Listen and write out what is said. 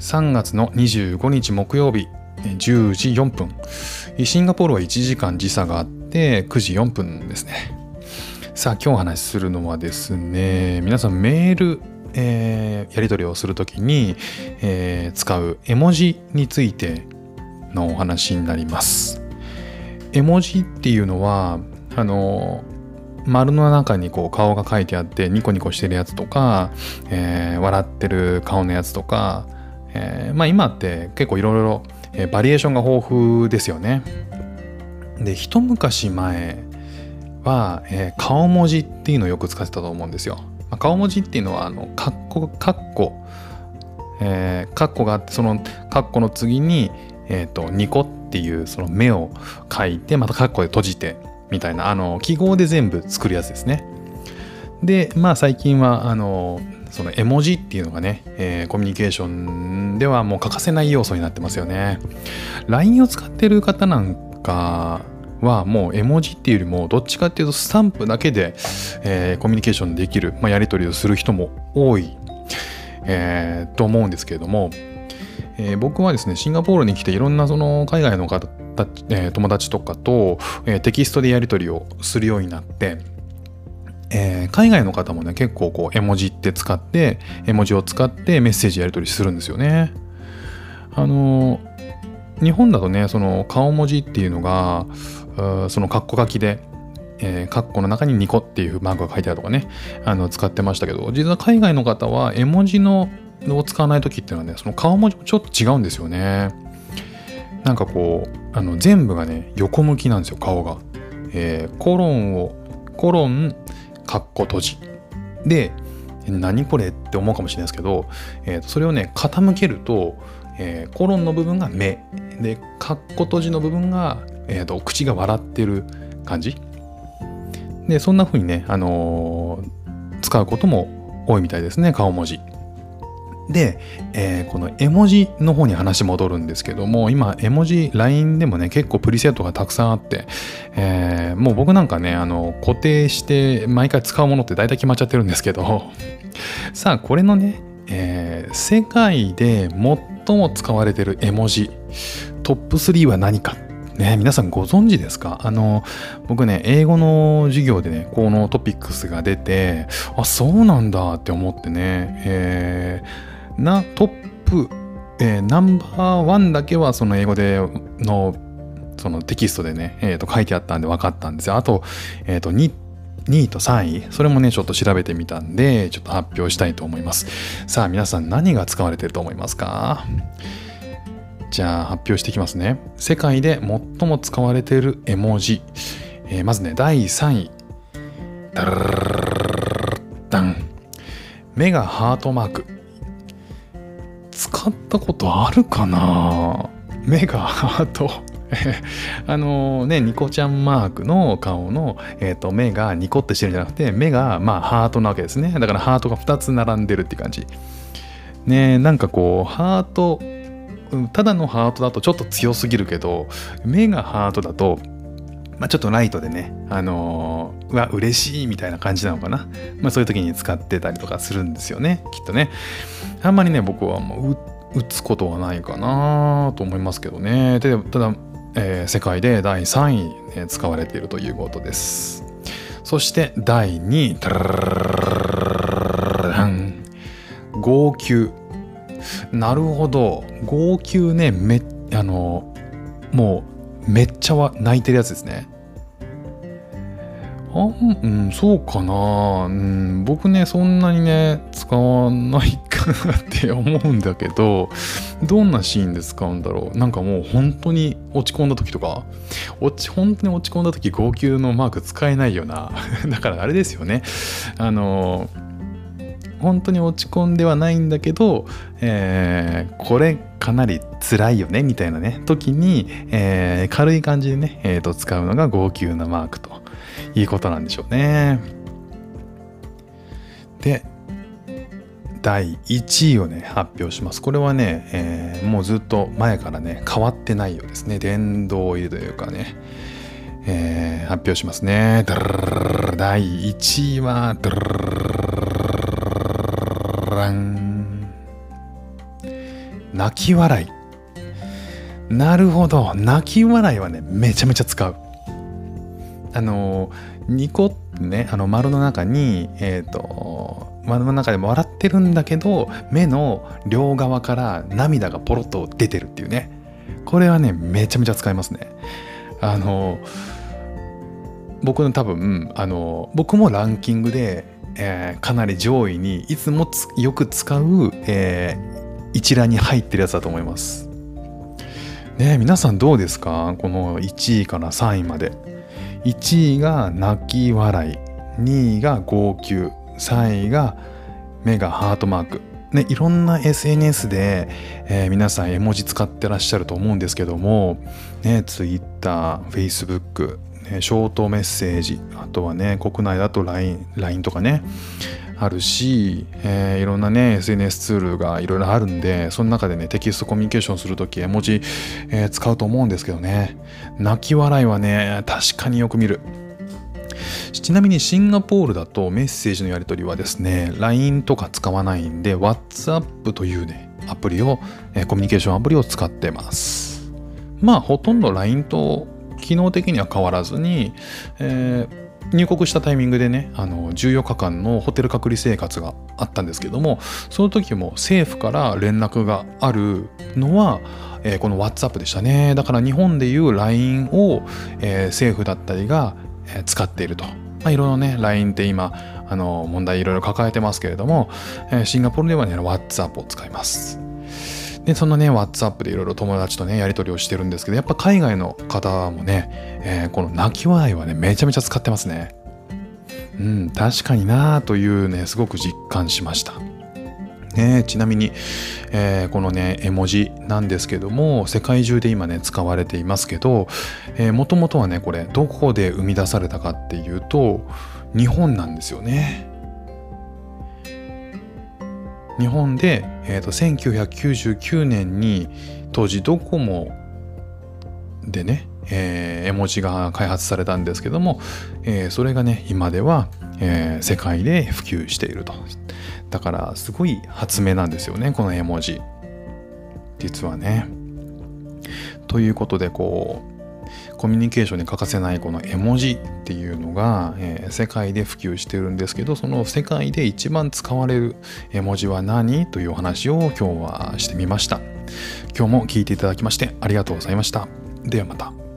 3月の25日木曜日10時4分。シンガポールは1時間時差があって9時4分ですね。さあ今日お話しするのはですね皆さんメール、えー、やり取りをするときに、えー、使う絵文字についてのお話になります。絵文字っていうのはあの丸の中にこう顔が書いてあってニコニコしてるやつとか、えー、笑ってる顔のやつとか、えー、まあ今って結構いろいろバリエーションが豊富ですよね。で一昔前は、えー、顔文字っていうのをよく使ってたと思うんですよ。まあ、顔文字っていうのはあのカッコカッコえー、カッコがあってそのカッコの次に、えーと、ニコっていうその目を書いてまたカッコで閉じてみたいなあの記号で全部作るやつですね。でまあ最近はあのその絵文字っていうのがね、えー、コミュニケーションではもう欠かせない要素になってますよね。LINE を使ってる方なんかはもう絵文字っていうよりもどっちかっていうとスタンプだけで、えー、コミュニケーションできる、まあ、やり取りをする人も多い、えー、と思うんですけれども、えー、僕はですねシンガポールに来ていろんなその海外の方え、友達とかと、え、テキストでやり取りをするようになって、えー、海外の方もね結構こう絵文字って使って絵文字を使ってメッセージやり取りするんですよね。あの日本だとねその顔文字っていうのがそのカッコ書きでえー、カッコの中にニコっていうマークが書いてあるとかね、あの使ってましたけど、実は海外の方は絵文字のを使わない時っていうのはね、その顔文字もちょっと違うんですよね。なんかこう、あの全部がね、横向きなんですよ、顔が。えー、コロンを、コロン、カッコ閉じ。で、何これって思うかもしれないですけど、えー、とそれをね、傾けると、えー、コロンの部分が目。で、カッコ閉じの部分が、えーと、口が笑ってる感じ。で、そんな風にね、あのー、使うことも多いみたいですね、顔文字。で、えー、この絵文字の方に話戻るんですけども、今、絵文字、LINE でもね、結構プリセットがたくさんあって、えー、もう僕なんかね、あの、固定して毎回使うものって大体決まっちゃってるんですけど、さあ、これのね、えー、世界で最も使われてる絵文字、トップ3は何か。ね、皆さんご存知ですか？あの、僕ね、英語の授業でね、このトピックスが出て、あ、そうなんだって思ってね、えーなトップ、えー、ナンバーワンだけはその英語でのそのテキストでね、えー、と書いてあったんで分かったんですよ。あと、えー、と 2, 2位と3位、それもね、ちょっと調べてみたんで、ちょっと発表したいと思います。さあ、皆さん何が使われてると思いますか？じゃあ発表していきますね。世界で最も使われている絵文字。えー、まずね、第3位。ダルダン。目がハートマーク。使ったことあるかな？目がハートあのね、ニコちゃんマークの顔の、えーと、目がニコってしてるんじゃなくて、目がまあハートなわけですね。だからハートが2つ並んでるって感じ。ねなんかこう、ハート、ただのハートだとちょっと強すぎるけど、目がハートだと、まあ、ちょっとライトでね、あのー、うわ、嬉しいみたいな感じなのかな。まあ、そういう時に使ってたりとかするんですよね、きっとね。あんまりね、僕はもう打つことはないかなと思いますけどね。でただ、えー、世界で第3位、ね、使われているということです。そして第2位、号泣。なるほど。号泣ね、め、あの、もう、めっちゃ泣いてるやつですね。あうん、そうかな、うん、僕ね、そんなにね、使わないかなって思うんだけど、どんなシーンで使うんだろう。なんかもう本当に落ち込んだ時とか、落ち、本当に落ち込んだ時、号泣のマーク使えないよな。だからあれですよね。あの、本当に落ち込んではないんだけど、えー、これかなり辛いよねみたいなね時に、えー、軽い感じでね、えーと使うのが号泣のマークということなんでしょうね。で、第1位をね、発表します。これはね、えー、もうずっと前からね、変わってないようですね。殿堂入りというかね、えー、発表しますね。第1位は、泣き笑い。なるほど。泣き笑いはねめちゃめちゃ使う。あのニコってねあの丸の中にえっ、ー、と丸の中でも笑ってるんだけど目の両側から涙がポロッと出てるっていうね。これはねめちゃめちゃ使いますね。あの僕の多分あの僕もランキングで、えー、かなり上位にいつもよく使う、えー、一覧に入ってるやつだと思います。ね皆さんどうですか？この1位から3位まで。1位が泣き笑い2位が号泣3位が目がハートマーク。ね、いろんな SNS で、えー、皆さん絵文字使ってらっしゃると思うんですけども、ね、Twitter、Facebook、ね、ショートメッセージ、あとはね、国内だと LINE, LINE とかね、あるし、えー、いろんなね、SNS ツールがいろいろあるんで、その中でね、テキストコミュニケーションするとき、絵文字、えー、使うと思うんですけどね、泣き笑いはね、確かによく見る。ちなみにシンガポールだとメッセージのやり取りはですね LINE とか使わないんで WhatsApp というねアプリを、えコミュニケーションアプリを使ってますまあほとんど LINE と機能的には変わらずに、えー、入国したタイミングでねあの14日間のホテル隔離生活があったんですけどもその時も政府から連絡があるのはえー、この WhatsApp でしたねだから日本でいう LINE を、えー、政府だったりが使っていると。まあ、いろいろね、LINE って今、あの、問題いろいろ抱えてますけれども、えシンガポールではね、WhatsApp を使います。で、そのね、WhatsApp でいろいろ友達とね、やり取りをしてるんですけど、やっぱ海外の方もね、えー、この泣き笑いはね、めちゃめちゃ使ってますね。うん、確かになぁというね、すごく実感しました。ね、ちなみに、えー、このね絵文字なんですけども世界中で今ね使われていますけどもともとはねこれどこで生み出されたかっていうと日本なんですよね。日本で、えーと、1999年に当時ドコモでね、えー、絵文字が開発されたんですけども、えー、それがね今では、えー、世界で普及しているとだからすごい発明なんですよねこの絵文字実はね。ということでこうコミュニケーションに欠かせないこの絵文字っていうのが、えー、世界で普及してるんですけどその世界で一番使われる絵文字は何というお話を今日はしてみました。今日も聞いていただきましてありがとうございました。ではまた。